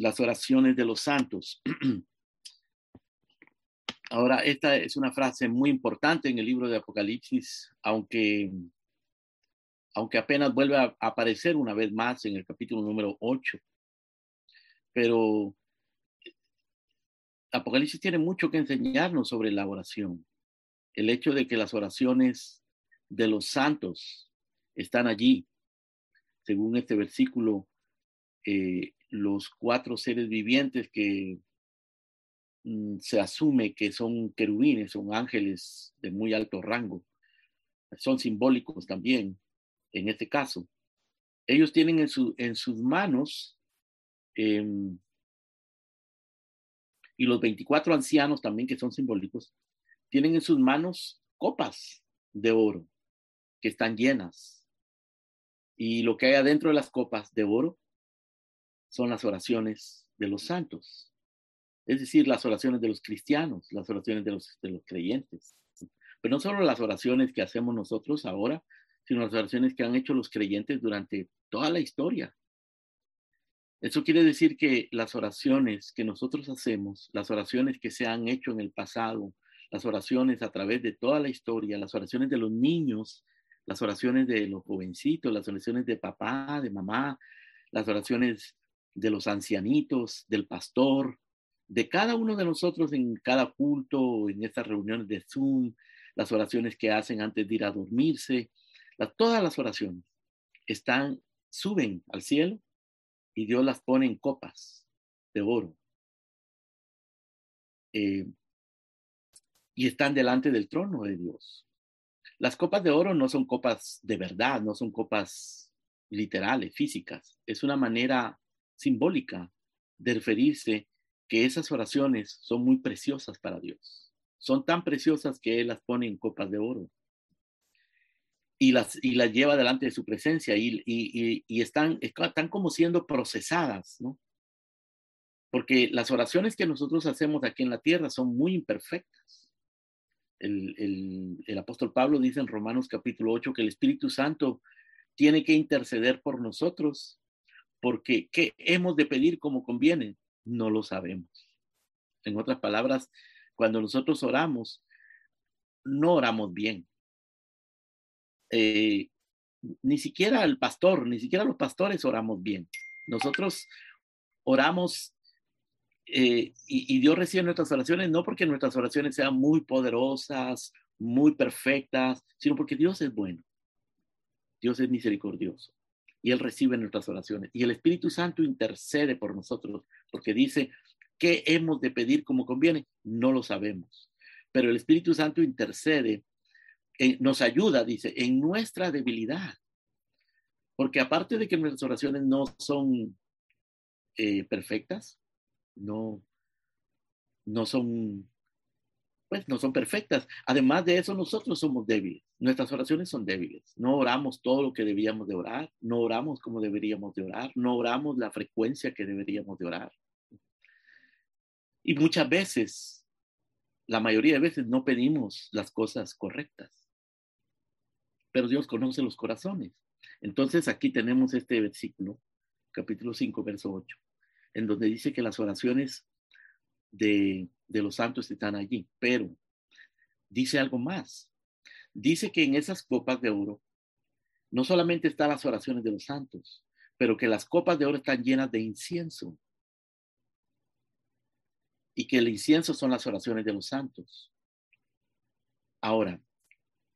las oraciones de los santos. Ahora, esta es una frase muy importante en el libro de Apocalipsis, aunque, aunque apenas vuelve a aparecer una vez más en el capítulo número 8. Pero Apocalipsis tiene mucho que enseñarnos sobre la oración. El hecho de que las oraciones de los santos están allí. Según este versículo, eh, los cuatro seres vivientes que mm, se asume que son querubines, son ángeles de muy alto rango, son simbólicos también en este caso. Ellos tienen en, su, en sus manos, em, y los 24 ancianos también que son simbólicos, tienen en sus manos copas de oro que están llenas. Y lo que hay adentro de las copas de oro son las oraciones de los santos, es decir, las oraciones de los cristianos, las oraciones de los, de los creyentes. Pero no solo las oraciones que hacemos nosotros ahora, sino las oraciones que han hecho los creyentes durante toda la historia. Eso quiere decir que las oraciones que nosotros hacemos, las oraciones que se han hecho en el pasado, las oraciones a través de toda la historia, las oraciones de los niños, las oraciones de los jovencitos, las oraciones de papá, de mamá, las oraciones de los ancianitos, del pastor, de cada uno de nosotros en cada culto, en estas reuniones de Zoom, las oraciones que hacen antes de ir a dormirse, todas las oraciones están, suben al cielo y Dios las pone en copas de oro. Eh, y están delante del trono de Dios. Las copas de oro no son copas de verdad, no son copas literales, físicas. Es una manera simbólica de referirse que esas oraciones son muy preciosas para Dios. Son tan preciosas que Él las pone en copas de oro y las, y las lleva delante de su presencia y, y, y están, están como siendo procesadas, ¿no? Porque las oraciones que nosotros hacemos aquí en la tierra son muy imperfectas. El, el, el, apóstol Pablo dice en Romanos capítulo 8 que el Espíritu Santo tiene que interceder por nosotros porque ¿qué hemos de pedir como conviene? No lo sabemos. En otras palabras, cuando nosotros oramos, no oramos bien. Eh, ni siquiera el pastor, ni siquiera los pastores oramos bien. Nosotros oramos eh, y, y, Dios recibe nuestras oraciones no porque nuestras oraciones sean muy poderosas, muy perfectas, sino porque Dios es bueno. Dios es misericordioso y Él recibe nuestras oraciones. Y el Espíritu Santo intercede por nosotros porque dice, ¿qué hemos de pedir como conviene? No lo sabemos. Pero el Espíritu Santo intercede, eh, nos ayuda, dice, en nuestra debilidad. Porque aparte de que nuestras oraciones no son eh, perfectas, no, no son pues no son perfectas. Además de eso, nosotros somos débiles. Nuestras oraciones son débiles. No oramos todo lo que debíamos de orar, no oramos como deberíamos de orar, no oramos la frecuencia que deberíamos de orar. Y muchas veces, la mayoría de veces, no pedimos las cosas correctas. Pero Dios conoce los corazones. Entonces aquí tenemos este versículo, capítulo 5, verso 8, en donde dice que las oraciones de, los santos están allí, pero dice algo más. Dice que en esas copas de oro no solamente están las oraciones de los santos, pero que las copas de oro están llenas de incienso. Y que el incienso son las oraciones de los santos. Ahora,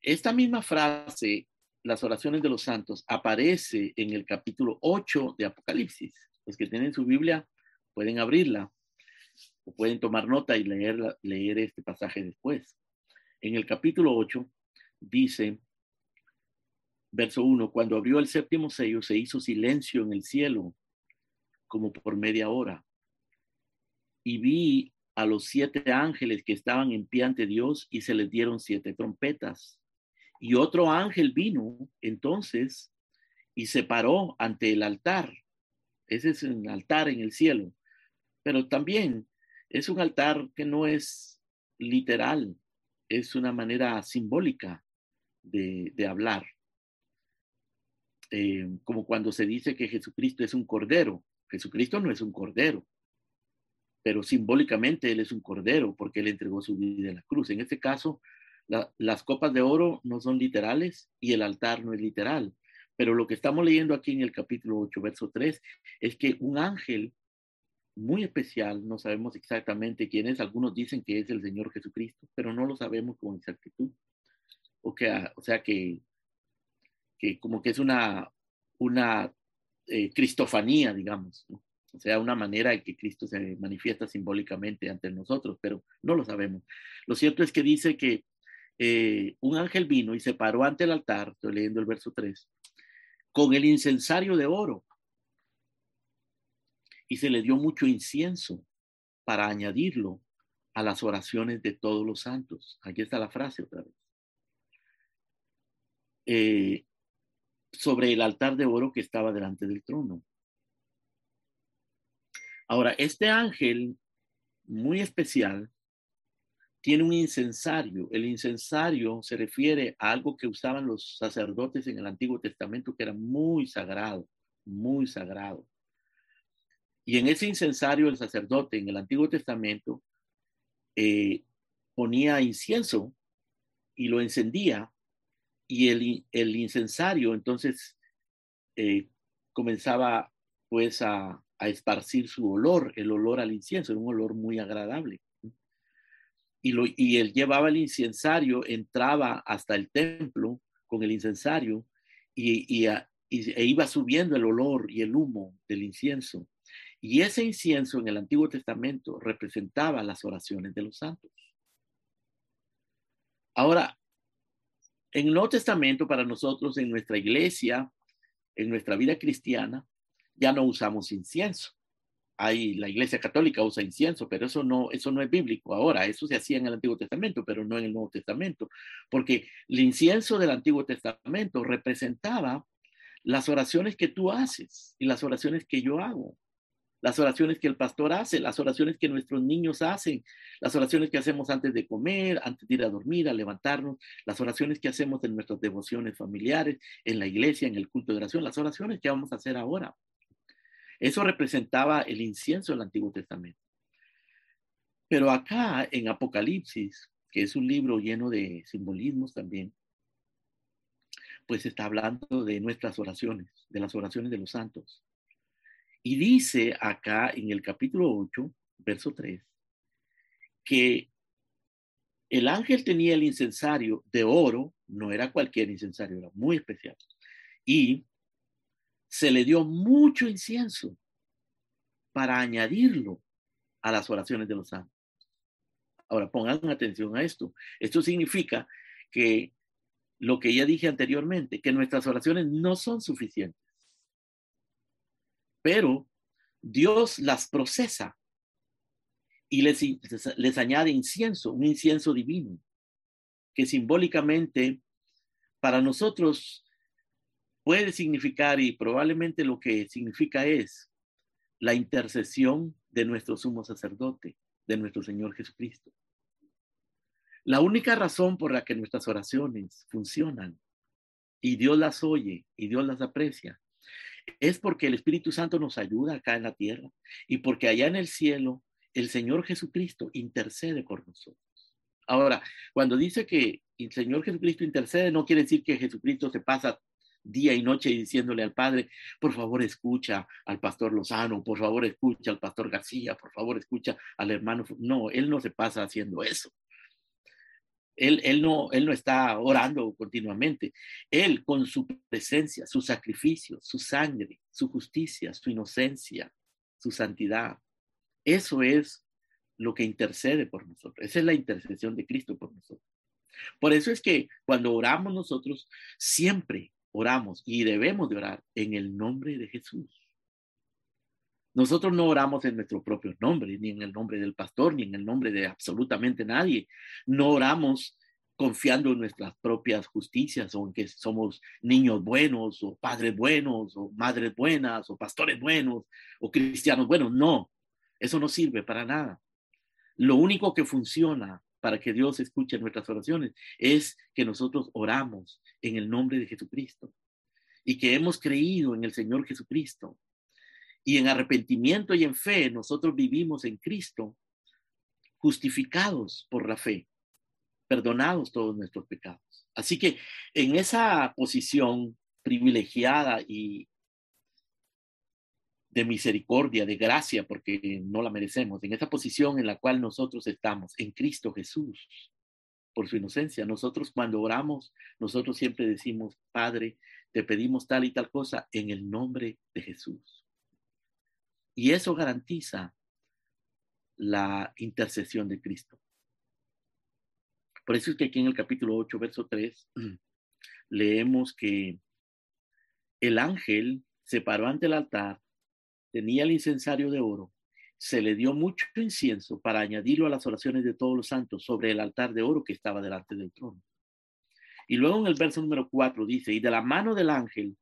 esta misma frase, las oraciones de los santos, aparece en el capítulo 8 de Apocalipsis. Los que tienen su Biblia pueden abrirla o pueden tomar nota y leer, leer este pasaje después. En el capítulo 8 dice, verso 1, cuando abrió el séptimo sello se hizo silencio en el cielo como por media hora. Y vi a los siete ángeles que estaban en pie ante Dios y se les dieron siete trompetas. Y otro ángel vino entonces y se paró ante el altar. Ese es un altar en el cielo. Pero también es un altar que no es literal, es una manera simbólica de, hablar. Eh, como cuando se dice que Jesucristo es un cordero. Jesucristo no es un cordero, pero simbólicamente Él es un cordero porque Él entregó su vida en la cruz. En este caso, las copas de oro no son literales y el altar no es literal. Pero lo que estamos leyendo aquí en el capítulo 8, verso 3, es que un ángel muy especial, no sabemos exactamente quién es, algunos dicen que es el Señor Jesucristo, pero no lo sabemos con exactitud. O, que, o sea que, que como que es una, una eh, cristofanía, digamos, o sea, una manera en que Cristo se manifiesta simbólicamente ante nosotros, pero no lo sabemos. Lo cierto es que dice que eh, un ángel vino y se paró ante el altar, estoy leyendo el verso 3, con el incensario de oro y se le dio mucho incienso para añadirlo a las oraciones de todos los santos. Aquí está la frase otra vez. Eh, sobre el altar de oro que estaba delante del trono. Ahora, este ángel muy especial tiene un incensario. El incensario se refiere a algo que usaban los sacerdotes en el Antiguo Testamento que era muy sagrado, muy sagrado. Y en ese incensario el sacerdote en el Antiguo Testamento eh, ponía incienso y lo encendía y el, incensario entonces eh, comenzaba pues a, esparcir su olor, el olor al incienso, era un olor muy agradable. Y, él llevaba el incensario, entraba hasta el templo con el incensario y, e iba subiendo el olor y el humo del incienso. Y ese incienso en el Antiguo Testamento representaba las oraciones de los santos. Ahora, en el Nuevo Testamento, para nosotros, en nuestra iglesia, en nuestra vida cristiana, ya no usamos incienso. Hay, la iglesia católica usa incienso, pero eso no, eso no es bíblico. Ahora, eso se hacía en el Antiguo Testamento, pero no en el Nuevo Testamento, porque el incienso del Antiguo Testamento representaba las oraciones que tú haces y las oraciones que yo hago las oraciones que el pastor hace, las oraciones que nuestros niños hacen, las oraciones que hacemos antes de comer, antes de ir a dormir, a levantarnos, las oraciones que hacemos en nuestras devociones familiares, en la iglesia, en el culto de oración, las oraciones que vamos a hacer ahora. Eso representaba el incienso del Antiguo Testamento. Pero acá en Apocalipsis, que es un libro lleno de simbolismos también, pues está hablando de nuestras oraciones, de las oraciones de los santos. Y dice acá en el capítulo 8, verso 3, que el ángel tenía el incensario de oro, no era cualquier incensario, era muy especial. Y se le dio mucho incienso para añadirlo a las oraciones de los santos. Ahora pongan atención a esto. Esto significa que lo que ya dije anteriormente, que nuestras oraciones no son suficientes pero Dios las procesa y les, les, añade incienso, un incienso divino, que simbólicamente para nosotros puede significar y probablemente lo que significa es la intercesión de nuestro sumo sacerdote, de nuestro Señor Jesucristo. La única razón por la que nuestras oraciones funcionan y Dios las oye y Dios las aprecia es porque el Espíritu Santo nos ayuda acá en la tierra y porque allá en el cielo el Señor Jesucristo intercede por nosotros. Ahora, cuando dice que el Señor Jesucristo intercede, no quiere decir que Jesucristo se pasa día y noche diciéndole al Padre, por favor escucha al pastor Lozano, por favor escucha al pastor García, por favor escucha al hermano. No, Él no se pasa haciendo eso. Él, no, no está orando continuamente. Él con su presencia, su sacrificio, su sangre, su justicia, su inocencia, su santidad. Eso es lo que intercede por nosotros. Esa es la intercesión de Cristo por nosotros. Por eso es que cuando oramos nosotros, siempre oramos y debemos de orar en el nombre de Jesús. Nosotros no oramos en nuestro propio nombre, ni en el nombre del pastor, ni en el nombre de absolutamente nadie. No oramos confiando en nuestras propias justicias o que somos niños buenos o padres buenos o madres buenas o pastores buenos o cristianos buenos. No, eso no sirve para nada. Lo único que funciona para que Dios escuche nuestras oraciones es que nosotros oramos en el nombre de Jesucristo y que hemos creído en el Señor Jesucristo Y en arrepentimiento y en fe nosotros vivimos en Cristo, justificados por la fe, perdonados todos nuestros pecados. Así que en esa posición privilegiada y de misericordia, de gracia, porque no la merecemos, en esa posición en la cual nosotros estamos, en Cristo Jesús, por su inocencia. Nosotros cuando oramos, nosotros siempre decimos, Padre, te pedimos tal y tal cosa en el nombre de Jesús. Y eso garantiza la intercesión de Cristo. Por eso es que aquí en el capítulo 8, verso 3, leemos que el ángel se paró ante el altar tenía el incensario de oro, se le dio mucho incienso para añadirlo a las oraciones de todos los santos sobre el altar de oro que estaba delante del trono. Y luego en el verso número 4 dice, y de la mano del ángel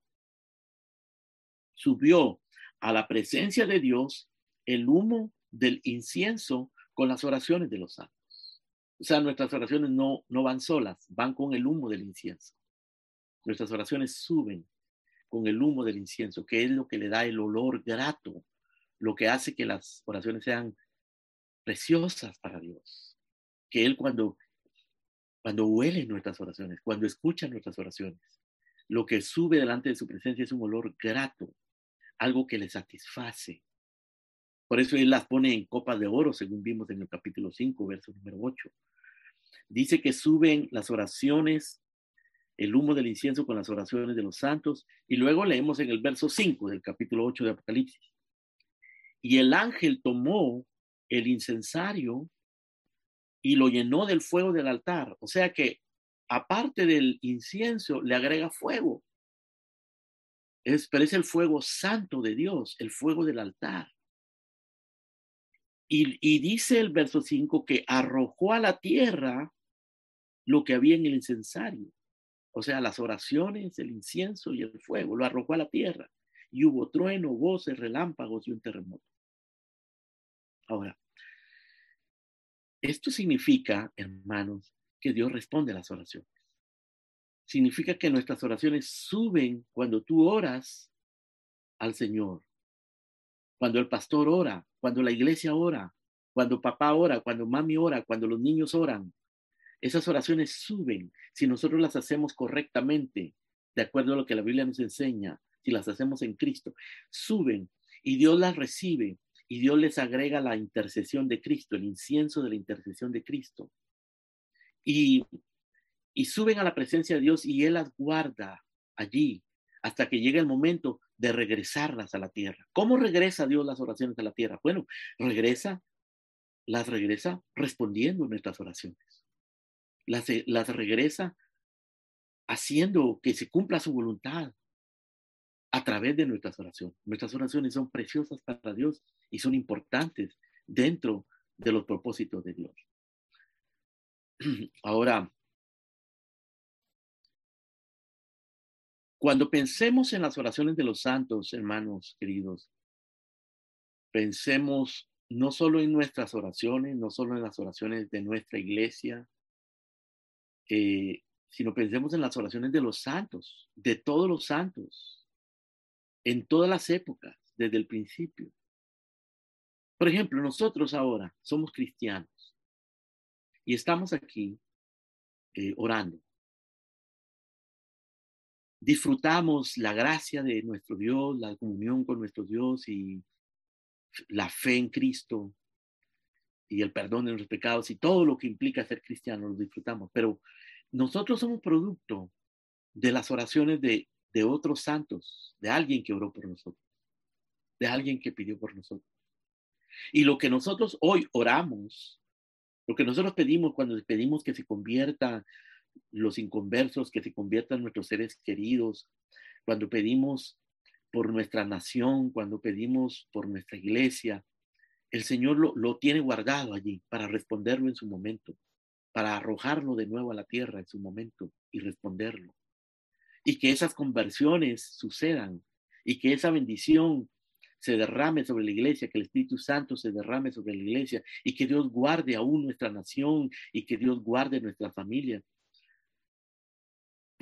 subió a la presencia de Dios el humo del incienso con las oraciones de los santos. O sea, nuestras oraciones no, no van solas, van con el humo del incienso. Nuestras oraciones suben con el humo del incienso, que es lo que le da el olor grato, lo que hace que las oraciones sean preciosas para Dios. Que Él cuando, cuando huele nuestras oraciones, cuando escucha nuestras oraciones, lo que sube delante de su presencia es un olor grato, algo que le satisface. Por eso Él las pone en copas de oro, según vimos en el capítulo 5, verso número 8. Dice que suben las oraciones el humo del incienso con las oraciones de los santos. Y luego leemos en el verso 5 del capítulo 8 de Apocalipsis. Y el ángel tomó el incensario y lo llenó del fuego del altar. O sea que aparte del incienso le agrega fuego. Es, pero es el fuego santo de Dios, el fuego del altar. Y, y dice el verso 5 que arrojó a la tierra lo que había en el incensario o sea, las oraciones, el incienso y el fuego, lo arrojó a la tierra. Y hubo trueno, voces, relámpagos y un terremoto. Ahora, esto significa, hermanos, que Dios responde a las oraciones. Significa que nuestras oraciones suben cuando tú oras al Señor, cuando el pastor ora, cuando la iglesia ora, cuando papá ora, cuando mami ora, cuando los niños oran, esas oraciones suben si nosotros las hacemos correctamente, de acuerdo a lo que la Biblia nos enseña, si las hacemos en Cristo, suben y Dios las recibe y Dios les agrega la intercesión de Cristo, el incienso de la intercesión de Cristo. Y, y suben a la presencia de Dios y Él las guarda allí hasta que llegue el momento de regresarlas a la tierra. ¿Cómo regresa Dios las oraciones a la tierra? Bueno, regresa, las regresa respondiendo nuestras oraciones las, eh, las regresa haciendo que se cumpla su voluntad a través de nuestras oraciones. Nuestras oraciones son preciosas para Dios y son importantes dentro de los propósitos de Dios. Ahora, cuando pensemos en las oraciones de los santos, hermanos queridos, pensemos no solo en nuestras oraciones, no solo en las oraciones de nuestra iglesia, eh, sino pensemos en las oraciones de los santos, de todos los santos, en todas las épocas, desde el principio. Por ejemplo, nosotros ahora somos cristianos y estamos aquí eh, orando. Disfrutamos la gracia de nuestro Dios, la comunión con nuestro Dios y la fe en Cristo y el perdón de nuestros pecados y todo lo que implica ser cristiano, lo disfrutamos. Pero nosotros somos producto de las oraciones de, de otros santos, de alguien que oró por nosotros, de alguien que pidió por nosotros. Y lo que nosotros hoy oramos, lo que nosotros pedimos cuando pedimos que se conviertan los inconversos, que se conviertan nuestros seres queridos, cuando pedimos por nuestra nación, cuando pedimos por nuestra iglesia, el Señor lo, lo, tiene guardado allí para responderlo en su momento, para arrojarlo de nuevo a la tierra en su momento y responderlo. Y que esas conversiones sucedan y que esa bendición se derrame sobre la iglesia, que el Espíritu Santo se derrame sobre la iglesia y que Dios guarde aún nuestra nación y que Dios guarde nuestra familia.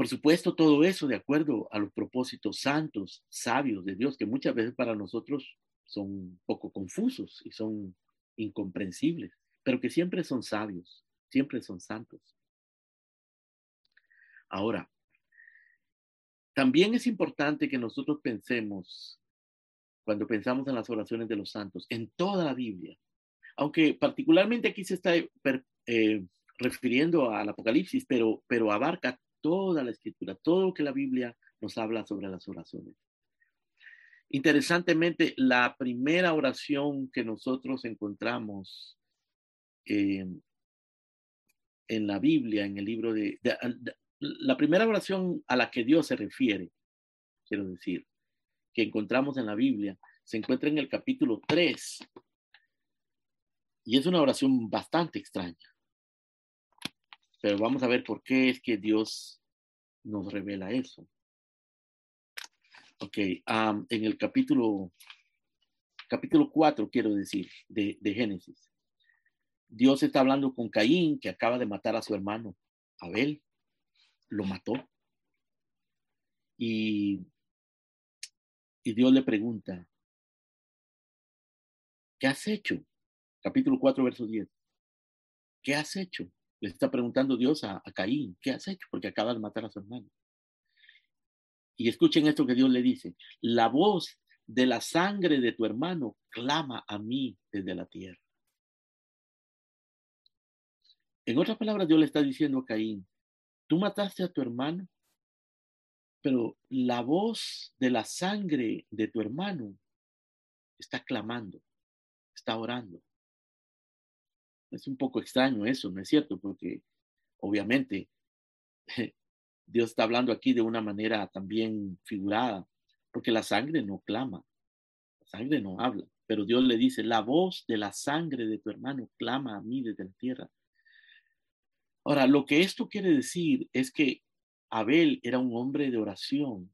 Por supuesto, todo eso de acuerdo a los propósitos santos, sabios de Dios, que muchas veces para nosotros son poco confusos y son incomprensibles, pero que siempre son sabios, siempre son santos. Ahora, también es importante que nosotros pensemos, cuando pensamos en las oraciones de los santos, en toda la Biblia, aunque particularmente aquí se está eh, refiriendo al Apocalipsis, pero, pero abarca toda la escritura, todo lo que la Biblia nos habla sobre las oraciones. Interesantemente, la primera oración que nosotros encontramos eh, en la Biblia, en el libro de, la primera oración a la que Dios se refiere, quiero decir, que encontramos en la Biblia, se encuentra en el capítulo 3. Y es una oración bastante extraña. Pero vamos a ver por qué es que Dios nos revela eso. Ok, en el capítulo, capítulo 4, quiero decir, de, de Génesis, Dios está hablando con Caín, que acaba de matar a su hermano Abel, lo mató. Y, y Dios le pregunta, ¿qué has hecho? Capítulo 4, verso 10. ¿Qué has hecho? Le está preguntando Dios a, Caín, ¿qué has hecho? Porque acaba de matar a su hermano. Y escuchen esto que Dios le dice, la voz de la sangre de tu hermano clama a mí desde la tierra. En otras palabras, Dios le está diciendo a Caín, tú mataste a tu hermano, pero la voz de la sangre de tu hermano está clamando, está orando. Es un poco extraño eso, ¿no es cierto? Porque obviamente Dios está hablando aquí de una manera también figurada, porque la sangre no clama, la sangre no habla, pero Dios le dice, la voz de la sangre de tu hermano clama a mí desde la tierra. Ahora, lo que esto quiere decir es que Abel era un hombre de oración,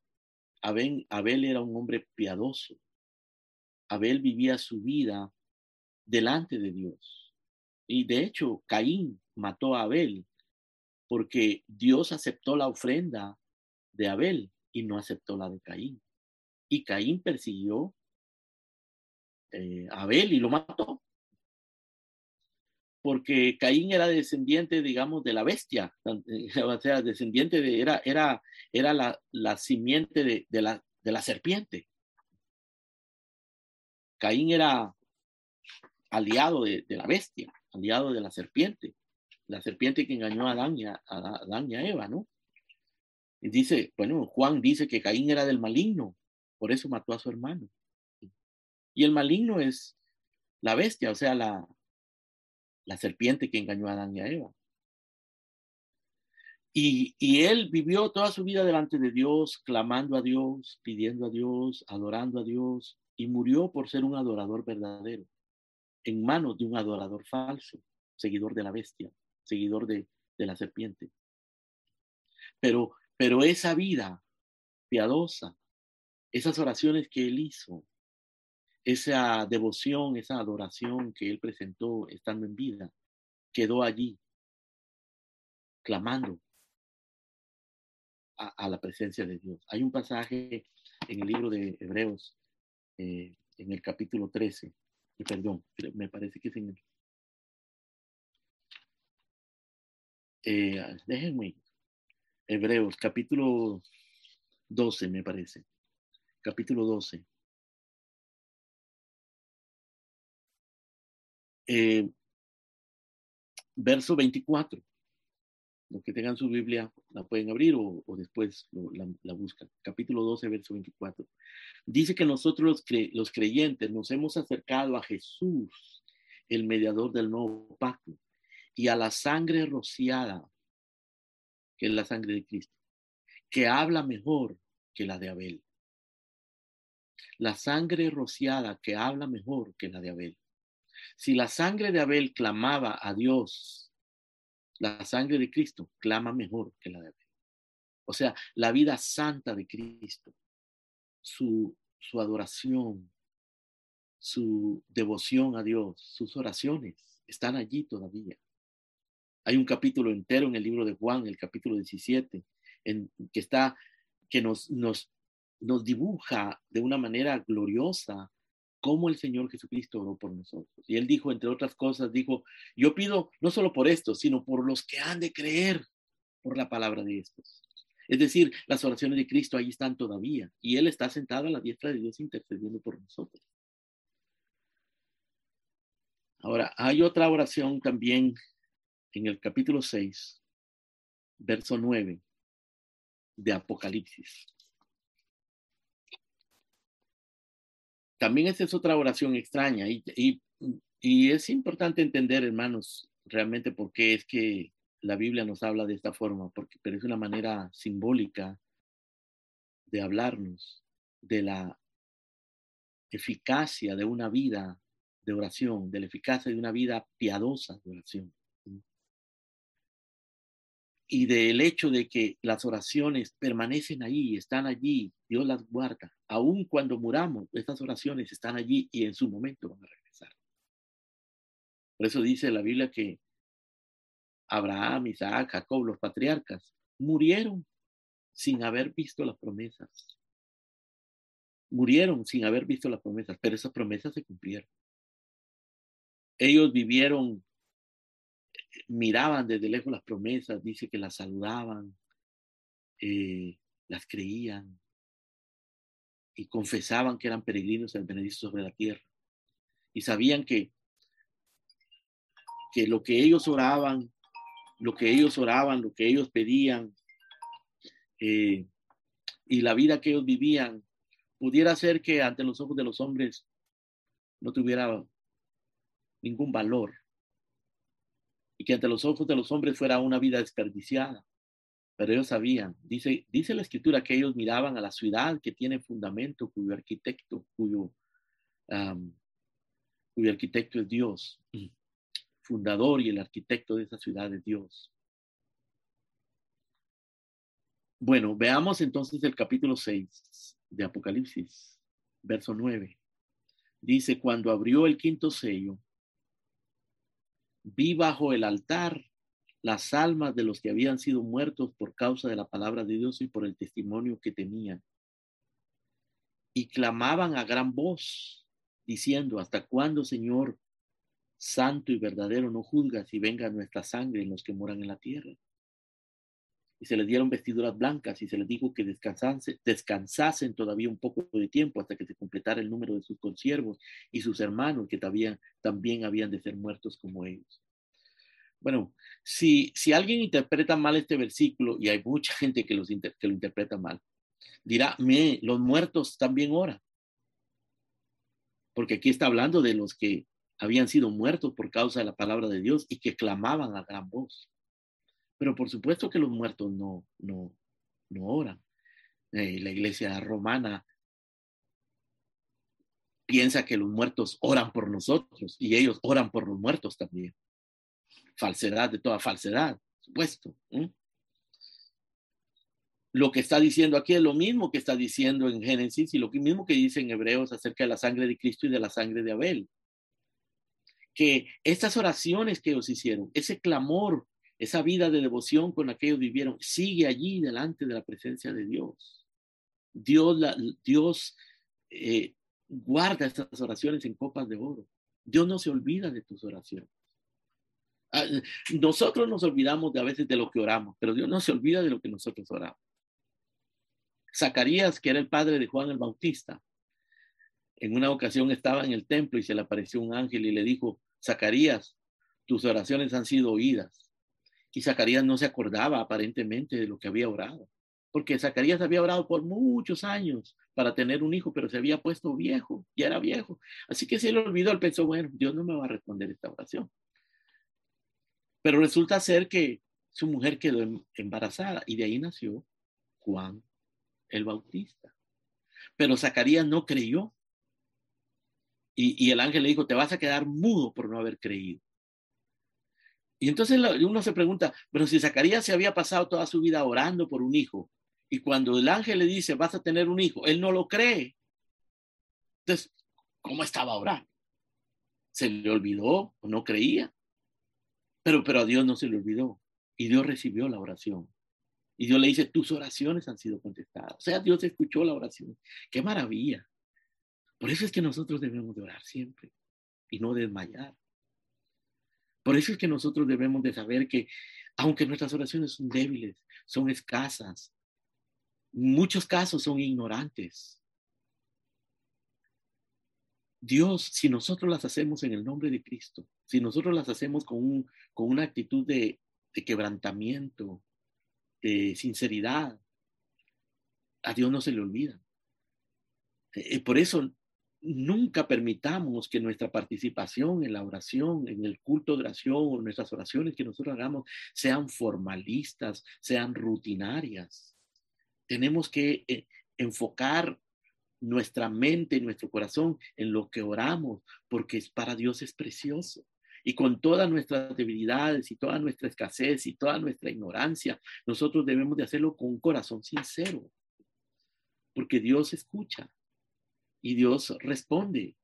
Abel, Abel era un hombre piadoso, Abel vivía su vida delante de Dios. Y de hecho, Caín mató a Abel porque Dios aceptó la ofrenda de Abel y no aceptó la de Caín. Y Caín persiguió eh, a Abel y lo mató. Porque Caín era descendiente, digamos, de la bestia, o sea, descendiente de, era, era, era la, la simiente de, la, de la serpiente. Caín era aliado de la bestia, aliado de la serpiente la serpiente que engañó a Adán y a, Eva, ¿no? Y dice, bueno, Juan dice que Caín era del maligno, por eso mató a su hermano. Y el maligno es la bestia, o sea, la, serpiente que engañó a Adán y a Eva. Y, él vivió toda su vida delante de Dios, clamando a Dios, pidiendo a Dios, adorando a Dios, y murió por ser un adorador verdadero, en manos de un adorador falso, seguidor de la bestia seguidor de, la serpiente. Pero, pero esa vida piadosa, esas oraciones que él hizo, esa devoción, esa adoración que él presentó estando en vida, quedó allí, clamando a, la presencia de Dios. Hay un pasaje en el libro de Hebreos, eh, en el capítulo 13, perdón, me parece que es en el eh, déjenme, Hebreos, capítulo 12, me parece. Capítulo 12. Eh, verso 24. Los que tengan su Biblia la pueden abrir o, después la, la, buscan. Capítulo 12, verso 24. Dice que nosotros los, creyentes nos hemos acercado a Jesús, el mediador del nuevo pacto y a la sangre rociada, que es la sangre de Cristo, que habla mejor que la de Abel. La sangre rociada que habla mejor que la de Abel. Si la sangre de Abel clamaba a Dios, la sangre de Cristo clama mejor que la de Abel. O sea, la vida santa de Cristo, su, su adoración, su devoción a Dios, sus oraciones están allí todavía. Hay un capítulo entero en el libro de Juan, el capítulo 17, en, que está, que nos, nos, nos dibuja de una manera gloriosa cómo el Señor Jesucristo oró por nosotros. Y él dijo, entre otras cosas, dijo, yo pido no solo por esto, sino por los que han de creer por la palabra de estos. Es decir, las oraciones de Cristo ahí están todavía y Él está sentado a la diestra de Dios intercediendo por nosotros. Ahora, hay otra oración también en el capítulo 6, verso 9 de Apocalipsis. También esta es otra oración extraña y, y es importante entender, hermanos, realmente por qué es que la Biblia nos habla de esta forma, porque, pero es una manera simbólica de hablarnos de la eficacia de una vida de oración, de la eficacia de una vida piadosa de oración. Y del hecho de que las oraciones permanecen ahí, están allí, Dios las guarda. Aun cuando muramos, estas oraciones están allí y en su momento van a regresar. Por eso dice la Biblia que Abraham, Isaac, Jacob, los patriarcas, murieron sin haber visto las promesas. Murieron sin haber visto las promesas, pero esas promesas se cumplieron. Ellos vivieron, miraban desde lejos las promesas, dice que las saludaban, eh, las creían y confesaban que eran peregrinos del benedicto sobre la tierra. Y sabían que, que lo que ellos oraban lo que ellos oraban, lo que ellos pedían eh, y la vida que ellos vivían, pudiera ser que ante los ojos de los hombres no tuviera ningún valor y que ante los ojos de los hombres fuera una vida desperdiciada. Pero ellos sabían, dice, dice la escritura que ellos miraban a la ciudad que tiene fundamento, cuyo arquitecto, cuyo, cuyo arquitecto es Dios fundador y el arquitecto de esa ciudad de Dios. Bueno, veamos entonces el capítulo 6 de Apocalipsis, verso 9. Dice, cuando abrió el quinto sello, vi bajo el altar las almas de los que habían sido muertos por causa de la palabra de Dios y por el testimonio que tenían. Y clamaban a gran voz, diciendo, ¿hasta cuándo, Señor, santo y verdadero no juzgas y venga nuestra sangre en los que moran en la tierra. Y se les dieron vestiduras blancas y se les dijo que descansasen, descansasen todavía un poco de tiempo hasta que se completara el número de sus consiervos y sus hermanos que también, también habían de ser muertos como ellos. Bueno, si, alguien interpreta mal este versículo, y hay mucha gente que, que lo interpreta mal, dirá, me, los muertos también oran. Porque aquí está hablando de los que habían sido muertos por causa de la palabra de Dios y que clamaban a gran voz. Pero por supuesto que los muertos no, no, no oran. Eh, la iglesia romana piensa que los muertos oran por nosotros y ellos oran por los muertos también. Falsedad de toda falsedad, supuesto. Lo que está diciendo aquí es lo mismo que está diciendo en Génesis y lo mismo que dice en Hebreos acerca de la sangre de Cristo y de la sangre de Abel que estas oraciones que ellos hicieron, ese clamor, esa vida de devoción con la que ellos vivieron, sigue allí delante de la presencia de Dios. Dios, Dios eh, guarda estas oraciones en copas de oro. Dios no se olvida de tus oraciones. Ah, nosotros nos olvidamos de a veces de lo que oramos, pero Dios no se olvida de lo que nosotros oramos. Zacarías, que era el padre de Juan el Bautista, en una ocasión estaba en el templo y se le apareció un ángel y le dijo, Zacarías, tus oraciones han sido oídas. Y Zacarías no se acordaba aparentemente de lo que había orado, porque Zacarías había orado por muchos años para tener un hijo, pero se había puesto viejo, ya era viejo. Así que se le olvidó, él pensó, bueno, Dios no me va a responder esta oración. Pero resulta ser que su mujer quedó em, embarazada y de ahí nació Juan el Bautista. Pero Zacarías no creyó y, el ángel le dijo, te vas a quedar mudo por no haber creído. Y entonces uno se pregunta, pero si Zacarías se había pasado toda su vida orando por un hijo, y cuando el ángel le dice, vas a tener un hijo, él no lo cree. Entonces, ¿cómo estaba orando? ¿Se le olvidó o no creía? Pero, pero a Dios no se le olvidó. Y Dios recibió la oración. Y Dios le dice, tus oraciones han sido contestadas. O sea, Dios escuchó la oración. Qué maravilla. Por eso es que nosotros debemos de orar siempre y no desmayar. Por eso es que nosotros debemos de saber que aunque nuestras oraciones son débiles, son escasas, muchos casos son ignorantes. Dios, si nosotros las hacemos en el nombre de Cristo, si nosotros las hacemos con, con una actitud de, de quebrantamiento, de sinceridad, a Dios no se le olvida. Eh, por eso nunca permitamos que nuestra participación en la oración, en el culto de oración o nuestras oraciones que nosotros hagamos sean formalistas, sean rutinarias. Tenemos que eh, enfocar nuestra mente y nuestro corazón en lo que oramos, porque para Dios es precioso. Y con todas nuestras debilidades y toda nuestra escasez y toda nuestra ignorancia, nosotros debemos de hacerlo con un corazón sincero, porque Dios escucha y Dios responde.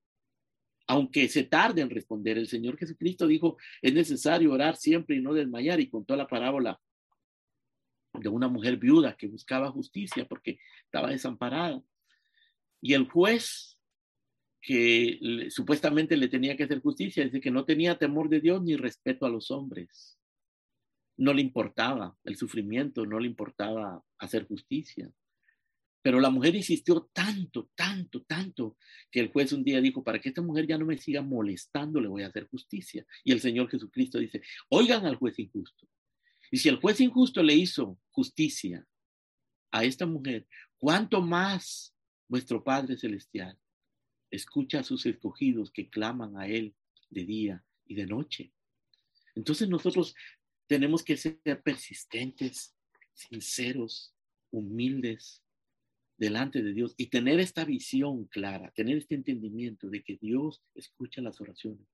Aunque se tarde en responder, el Señor Jesucristo dijo, es necesario orar siempre y no desmayar y contó la parábola de una mujer viuda que buscaba justicia porque estaba desamparada. Y el juez que supuestamente le tenía que hacer justicia, dice que no tenía temor de Dios ni respeto a los hombres. No le importaba el sufrimiento, no le importaba hacer justicia. Pero la mujer insistió tanto, tanto, tanto, que el juez un día dijo, para que esta mujer ya no me siga molestando, le voy a hacer justicia. Y el Señor Jesucristo dice, oigan al juez injusto. Y si el juez injusto le hizo justicia a esta mujer, ¿cuánto más vuestro Padre Celestial escucha a sus escogidos que claman a Él de día y de noche? Entonces nosotros tenemos que ser persistentes, sinceros, humildes, delante de Dios y tener esta visión clara, tener este entendimiento de que Dios escucha las oraciones.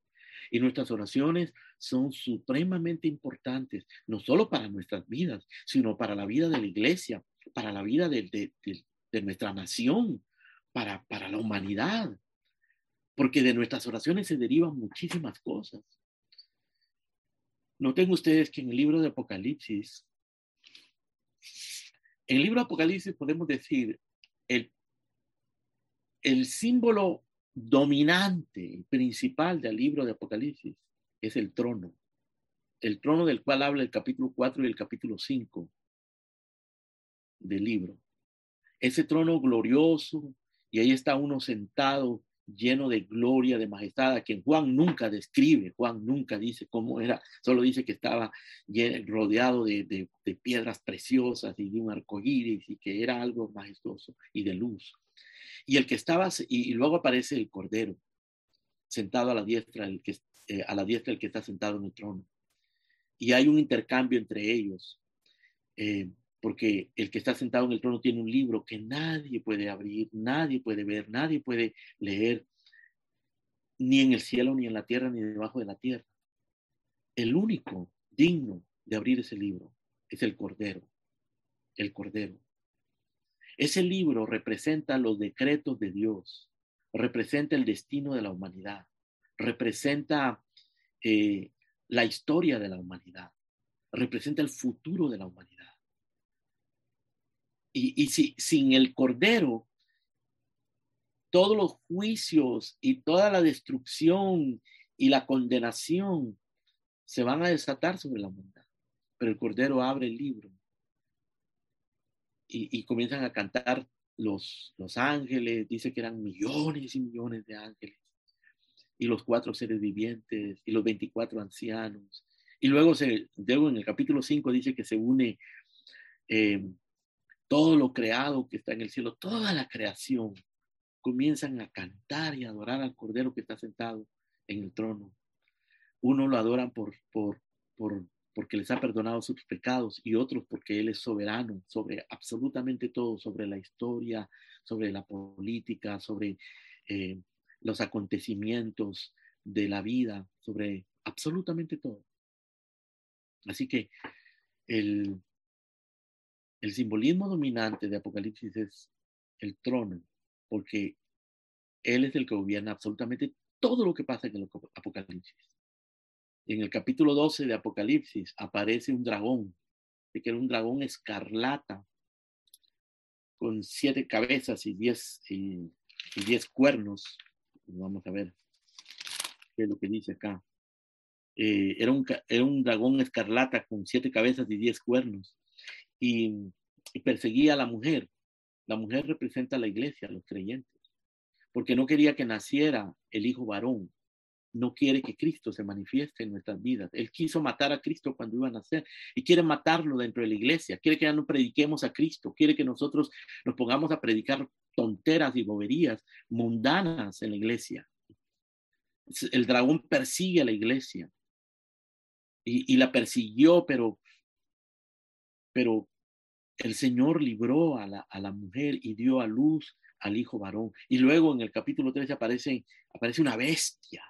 Y nuestras oraciones son supremamente importantes, no solo para nuestras vidas, sino para la vida de la iglesia, para la vida de, nuestra nación, para, para la humanidad. Porque de nuestras oraciones se derivan muchísimas cosas. Noten ustedes que en el libro de Apocalipsis, en el libro de Apocalipsis podemos decir, el, el símbolo dominante principal del libro de Apocalipsis es el trono. El trono del cual habla el capítulo 4 y el capítulo 5 del libro. Ese trono glorioso y ahí está uno sentado lleno de gloria, de majestad, a quien Juan nunca describe, Juan nunca dice cómo era, solo dice que estaba rodeado de, piedras preciosas y de un arco iris y que era algo majestuoso y de luz. Y el que estaba, y, luego aparece el cordero, sentado a la diestra, el que, eh, a la diestra el que está sentado en el trono. Y hay un intercambio entre ellos. Eh, porque el que está sentado en el trono tiene un libro que nadie puede abrir, nadie puede ver, nadie puede leer, ni en el cielo, ni en la tierra, ni debajo de la tierra. El único digno de abrir ese libro es el Cordero, el Cordero. Ese libro representa los decretos de Dios, representa el destino de la humanidad, representa eh, la historia de la humanidad, representa el futuro de la humanidad. Y, si, sin el Cordero, todos los juicios y toda la destrucción y la condenación se van a desatar sobre la humanidad. Pero el Cordero abre el libro y, comienzan a cantar los, los ángeles, dice que eran millones y millones de ángeles, y los cuatro seres vivientes, y los 24 ancianos. Y luego, se, luego en el capítulo 5 dice que se une eh, todo lo creado que está en el cielo, toda la creación, comienzan a cantar y adorar al Cordero que está sentado en el trono. Uno lo adoran por, por, por, porque les ha perdonado sus pecados y otros porque Él es soberano sobre absolutamente todo, sobre la historia, sobre la política, sobre eh, los acontecimientos de la vida, sobre absolutamente todo. Así que el, el simbolismo dominante de Apocalipsis es el trono, porque Él es el que gobierna absolutamente todo lo que pasa en el Apocalipsis. En el capítulo 12 de Apocalipsis aparece un dragón, que era un dragón escarlata, con siete cabezas y diez, y diez cuernos. Vamos a ver qué es lo que dice acá. Eh, era, un, era un dragón escarlata con siete cabezas y diez cuernos. Y, perseguía a la mujer. La mujer representa a la iglesia, a los creyentes, porque no quería que naciera el hijo varón, no quiere que Cristo se manifieste en nuestras vidas. Él quiso matar a Cristo cuando iba a nacer y quiere matarlo dentro de la iglesia. Quiere que ya no prediquemos a Cristo. Quiere que nosotros nos pongamos a predicar tonteras y boberías mundanas en la iglesia. El dragón persigue a la iglesia y, la persiguió, pero, pero el Señor libró a la, a la mujer y dio a luz al hijo varón. Y luego en el capítulo 13 aparece, aparece una bestia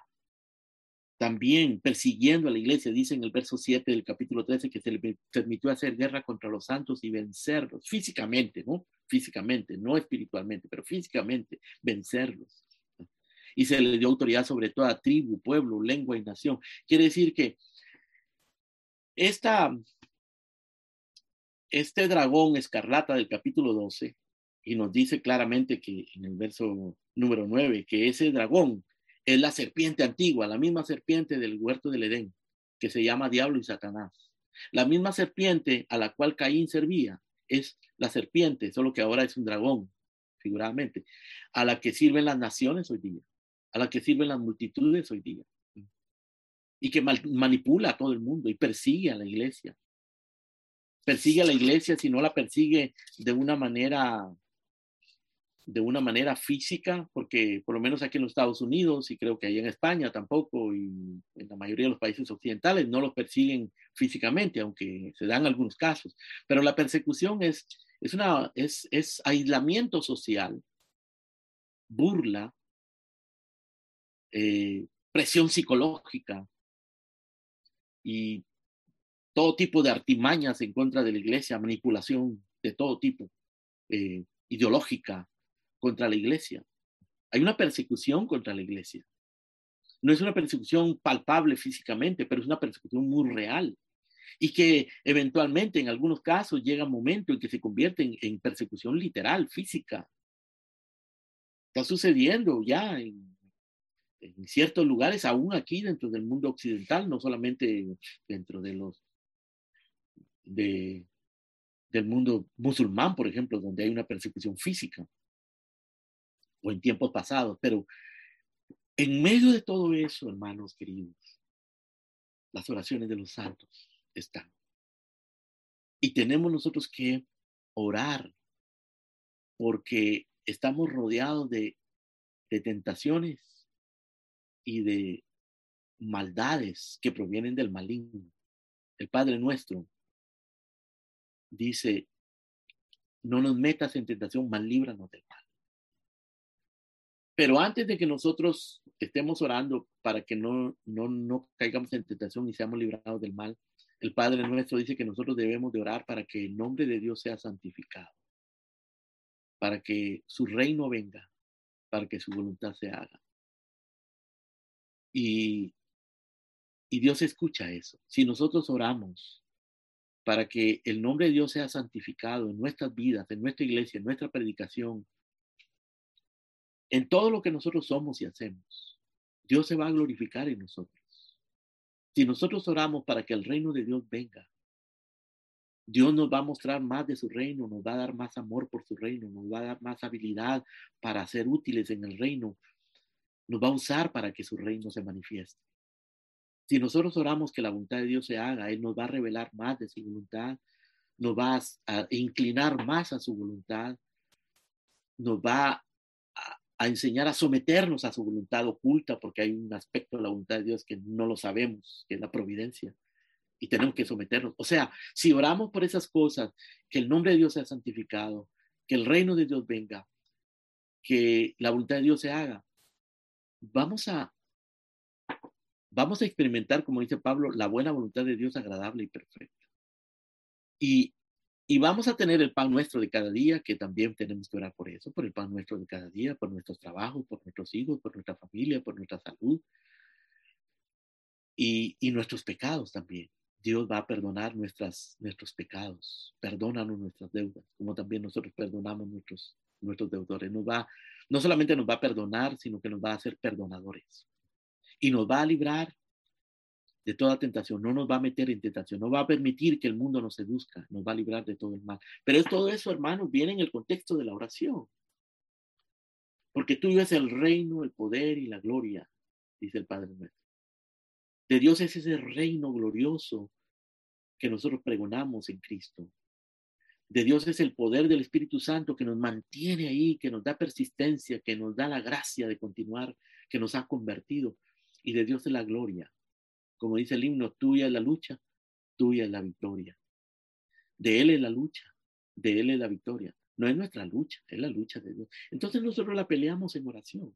también persiguiendo a la iglesia, dice en el verso 7 del capítulo 13 que se le permitió hacer guerra contra los santos y vencerlos, físicamente, ¿no? Físicamente, no espiritualmente, pero físicamente, vencerlos. Y se le dio autoridad sobre toda tribu, pueblo, lengua y nación. Quiere decir que esta, este dragón escarlata del capítulo 12, y nos dice claramente que en el verso número 9, que ese dragón es la serpiente antigua, la misma serpiente del huerto del Edén, que se llama Diablo y Satanás. La misma serpiente a la cual Caín servía es la serpiente, solo que ahora es un dragón, figuradamente, a la que sirven las naciones hoy día, a la que sirven las multitudes hoy día, y que manipula a todo el mundo y persigue a la iglesia. Persigue a la iglesia si no la persigue de una manera de una manera física, porque por lo menos aquí en los Estados Unidos y creo que ahí en España tampoco y en la mayoría de los países occidentales no los persiguen físicamente, aunque se dan algunos casos. Pero la persecución es, es, una, es, es aislamiento social, burla, eh, presión psicológica y todo tipo de artimañas en contra de la iglesia, manipulación de todo tipo, eh, ideológica, contra la iglesia. Hay una persecución contra la iglesia. No es una persecución palpable físicamente, pero es una persecución muy real. Y que eventualmente, en algunos casos, llega un momento en que se convierte en, persecución literal, física. Está sucediendo ya en, en ciertos lugares, aún aquí dentro del mundo occidental, no solamente dentro de los de, del mundo musulmán, por ejemplo, donde hay una persecución física o en tiempos pasados, pero en medio de todo eso, hermanos queridos, las oraciones de los santos están. Y tenemos nosotros que orar porque estamos rodeados de, de tentaciones y de maldades que provienen del maligno. El Padre nuestro dice, no nos metas en tentación, mal líbranos del mal. Pero antes de que nosotros estemos orando para que no, no, no caigamos en tentación y seamos librados del mal, el Padre nuestro dice que nosotros debemos de orar para que el nombre de Dios sea santificado, para que su reino venga, para que su voluntad se haga. Y, y Dios escucha eso. Si nosotros oramos para que el nombre de Dios sea santificado en nuestras vidas, en nuestra iglesia, en nuestra predicación, en todo lo que nosotros somos y hacemos, Dios se va a glorificar en nosotros. Si nosotros oramos para que el reino de Dios venga, Dios nos va a mostrar más de su reino, nos va a dar más amor por su reino, nos va a dar más habilidad para ser útiles en el reino, nos va a usar para que su reino se manifieste. Si nosotros oramos que la voluntad de Dios se haga, Él nos va a revelar más de su voluntad, nos va a inclinar más a su voluntad, nos va a enseñar a someternos a su voluntad oculta, porque hay un aspecto de la voluntad de Dios que no lo sabemos, que es la providencia, y tenemos que someternos. O sea, si oramos por esas cosas, que el nombre de Dios sea santificado, que el reino de Dios venga, que la voluntad de Dios se haga, vamos a vamos a experimentar, como dice Pablo, la buena voluntad de Dios agradable y perfecta. Y y vamos a tener el pan nuestro de cada día, que también tenemos que orar por eso, por el pan nuestro de cada día, por nuestros trabajos, por nuestros hijos, por nuestra familia, por nuestra salud y, y nuestros pecados también. Dios va a perdonar nuestras, nuestros pecados, perdónanos nuestras deudas, como también nosotros perdonamos nuestros nuestros deudores, nos va, no solamente nos va a perdonar, sino que nos va a hacer perdonadores. Y nos va a librar de toda tentación, no nos va a meter en tentación, no va a permitir que el mundo nos seduzca, nos va a librar de todo el mal. Pero es todo eso, hermanos, viene en el contexto de la oración. Porque tuyo es el reino, el poder y la gloria, dice el Padre nuestro. De Dios es ese reino glorioso que nosotros pregonamos en Cristo. De Dios es el poder del Espíritu Santo que nos mantiene ahí, que nos da persistencia, que nos da la gracia de continuar, que nos ha convertido. Y de Dios es la gloria. Como dice el himno, tuya es la lucha, tuya es la victoria. De Él es la lucha, de Él es la victoria. No es nuestra lucha, es la lucha de Dios. Entonces nosotros la peleamos en oración.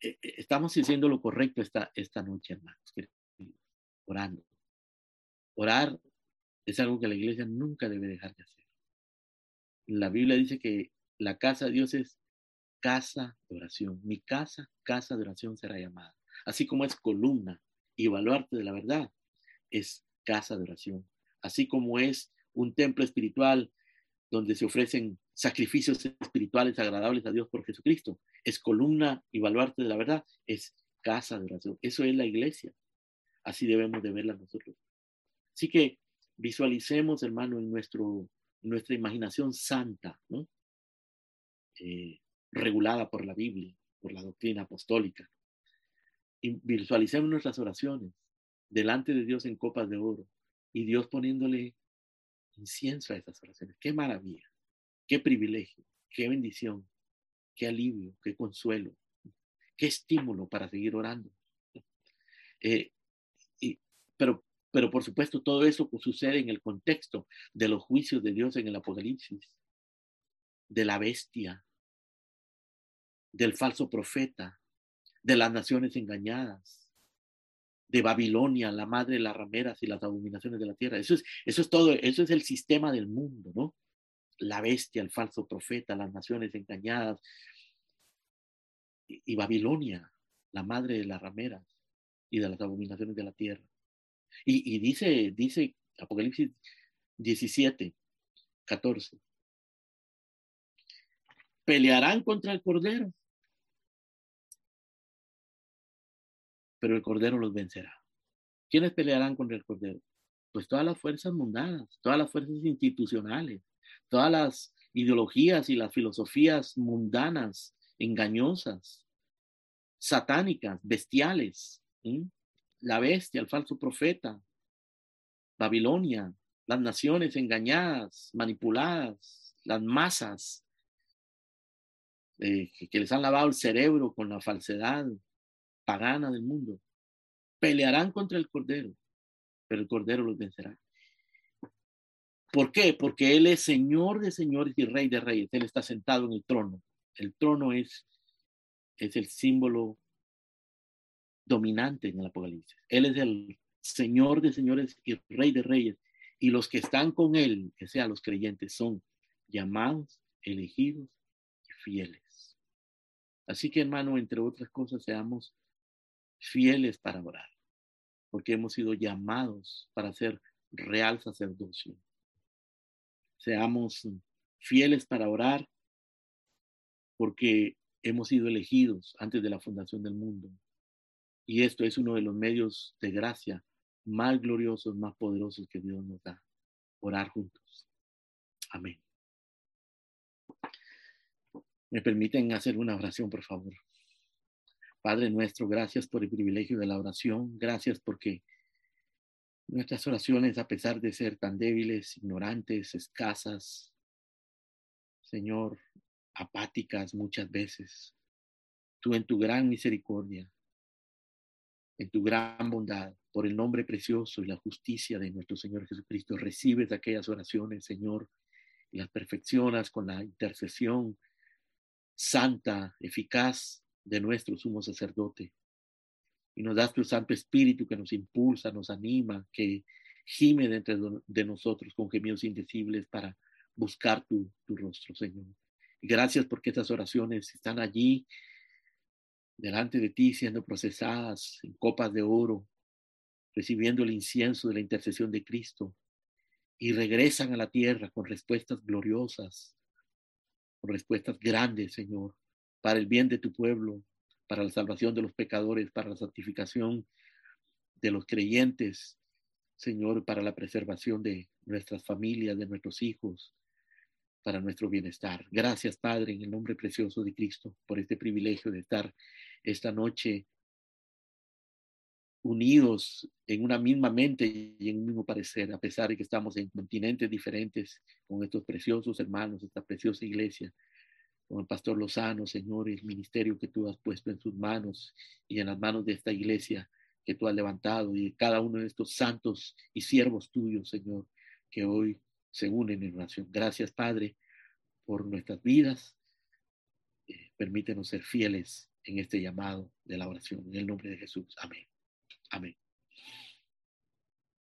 Eh, eh, estamos haciendo lo correcto esta, esta noche, hermanos, orando. Orar es algo que la iglesia nunca debe dejar de hacer. La Biblia dice que la casa de Dios es casa de oración. Mi casa, casa de oración será llamada. Así como es columna y baluarte de la verdad, es casa de oración. Así como es un templo espiritual donde se ofrecen sacrificios espirituales agradables a Dios por Jesucristo. Es columna y baluarte de la verdad, es casa de oración. Eso es la iglesia. Así debemos de verla nosotros. Así que visualicemos, hermano, en nuestro, nuestra imaginación santa, ¿no? Eh, regulada por la Biblia, por la doctrina apostólica. Y visualicemos nuestras oraciones delante de Dios en copas de oro y Dios poniéndole incienso a esas oraciones. Qué maravilla, qué privilegio, qué bendición, qué alivio, qué consuelo, qué estímulo para seguir orando. Eh, pero, pero por supuesto todo eso sucede en el contexto de los juicios de Dios en el Apocalipsis, de la bestia, del falso profeta, de las naciones engañadas, de Babilonia, la madre de las rameras y las abominaciones de la tierra. Eso es, eso es todo, eso es el sistema del mundo, ¿no? La bestia, el falso profeta, las naciones engañadas. Y, Babilonia, la madre de las rameras y de las abominaciones de la tierra. Y, y dice, dice Apocalipsis 17, 14. Pelearán contra el Cordero pero el Cordero los vencerá. ¿Quiénes pelearán contra el Cordero? Pues todas las fuerzas mundanas, todas las fuerzas institucionales, todas las ideologías y las filosofías mundanas, engañosas, satánicas, bestiales. La bestia, el falso profeta, Babilonia, las naciones engañadas, manipuladas, las masas eh, que les han lavado el cerebro con la falsedad, pagana del mundo. Pelearán contra el Cordero, pero el Cordero los vencerá. ¿Por qué? Porque Él es Señor de señores y Rey de reyes. Él está sentado en el trono. El trono es, es el símbolo dominante en el Apocalipsis. Él es el Señor de señores y Rey de reyes. Y los que están con Él, que sean los creyentes, son llamados, elegidos y fieles. Así que, hermano, entre otras cosas, seamos fieles para orar, porque hemos sido llamados para ser real sacerdocio. Seamos fieles para orar, porque hemos sido elegidos antes de la fundación del mundo. Y esto es uno de los medios de gracia más gloriosos, más poderosos que Dios nos da. Orar juntos. Amén. ¿Me permiten hacer una oración, por favor? Padre nuestro, gracias por el privilegio de la oración, gracias porque nuestras oraciones, a pesar de ser tan débiles, ignorantes, escasas, Señor, apáticas muchas veces, tú en tu gran misericordia, en tu gran bondad, por el nombre precioso y la justicia de nuestro Señor Jesucristo, recibes aquellas oraciones, Señor, y las perfeccionas con la intercesión santa, eficaz de nuestro sumo sacerdote. Y nos das tu Santo Espíritu que nos impulsa, nos anima, que gime dentro de nosotros con gemidos indecibles para buscar tu, rostro, Señor. Y gracias porque estas oraciones están allí delante de ti siendo procesadas en copas de oro, recibiendo el incienso de la intercesión de Cristo y regresan a la tierra con respuestas gloriosas con respuestas grandes, Señor, para el bien de tu pueblo, para la salvación de los pecadores, para la santificación de los creyentes, Señor, para la preservación de nuestras familias, de nuestros hijos, para nuestro bienestar. Gracias, Padre, en el nombre precioso de Cristo, por este privilegio de estar esta noche unidos en una misma mente y en un mismo parecer, a pesar de que estamos en continentes diferentes con estos preciosos hermanos, esta preciosa iglesia, con el pastor Lozano, Señor, el ministerio que tú has puesto en sus manos y en las manos de esta iglesia que tú has levantado y cada uno de estos santos y siervos tuyos, Señor, que hoy se unen en oración. Gracias, Padre, por nuestras vidas. Eh, permítenos ser fieles en este llamado de la oración. En el nombre de Jesús. Amén. Amén.